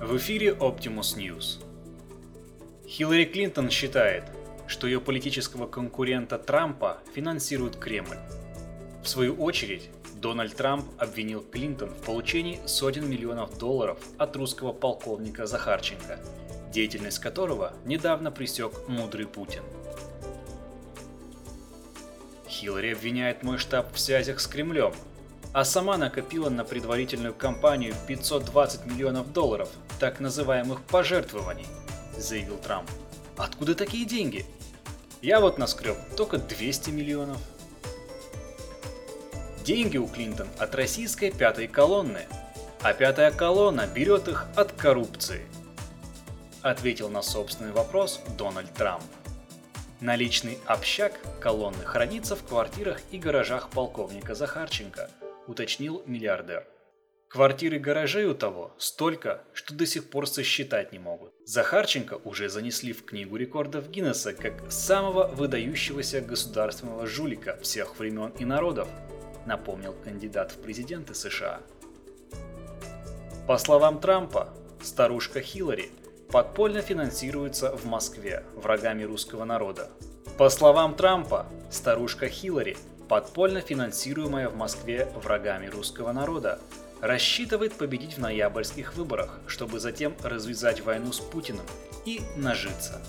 В эфире Optimus News. Хиллари Клинтон считает, что ее политического конкурента Трампа финансирует Кремль. В свою очередь, Дональд Трамп обвинил Клинтон в получении сотен миллионов долларов от русского полковника Захарченко, деятельность которого недавно пресек мудрый Путин. Хиллари обвиняет мой штаб в связях с Кремлем, а сама накопила на предварительную кампанию 520 миллионов долларов так называемых пожертвований, заявил Трамп. Откуда такие деньги? Я вот наскреб только 200 миллионов. Деньги у Клинтон от российской пятой колонны, а пятая колонна берет их от коррупции, ответил на собственный вопрос Дональд Трамп. Наличный общак колонны хранится в квартирах и гаражах полковника Захарченко, уточнил миллиардер. Квартиры и гаражей у того столько, что до сих пор сосчитать не могут. Захарченко уже занесли в книгу рекордов Гиннесса как самого выдающегося государственного жулика всех времен и народов, напомнил кандидат в президенты США. По словам Трампа, старушка Хиллари подпольно финансируется в Москве врагами русского народа. По словам Трампа, старушка Хиллари, подпольно финансируемая в Москве врагами русского народа, рассчитывает победить в ноябрьских выборах, чтобы затем развязать войну с Путиным и нажиться.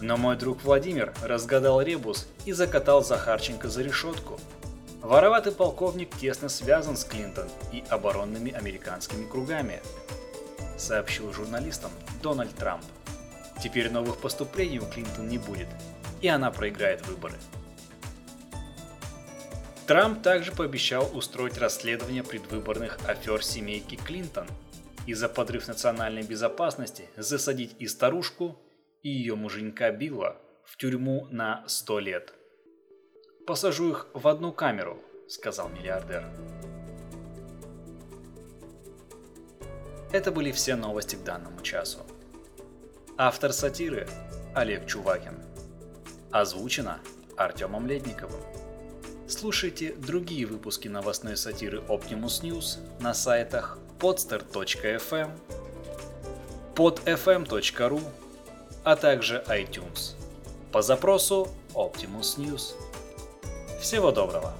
Но мой друг Владимир разгадал ребус и закатал Захарченко за решетку. Вороватый полковник тесно связан с Клинтон и оборонными американскими кругами, сообщил журналистам Дональд Трамп. Теперь новых поступлений у Клинтон не будет, и она проиграет выборы. Трамп также пообещал устроить расследование предвыборных афер семейки Клинтон и за подрыв национальной безопасности засадить и старушку, и ее муженька Билла в тюрьму на 100 лет. «Посажу их в одну камеру», — сказал миллиардер. Это были все новости к данному часу. Автор сатиры Олег Чувакин. Озвучено Артемом Ледниковым. Слушайте другие выпуски новостной сатиры Optimus News на сайтах podster.fm, podfm.ru, а также iTunes по запросу Optimus News. Всего доброго!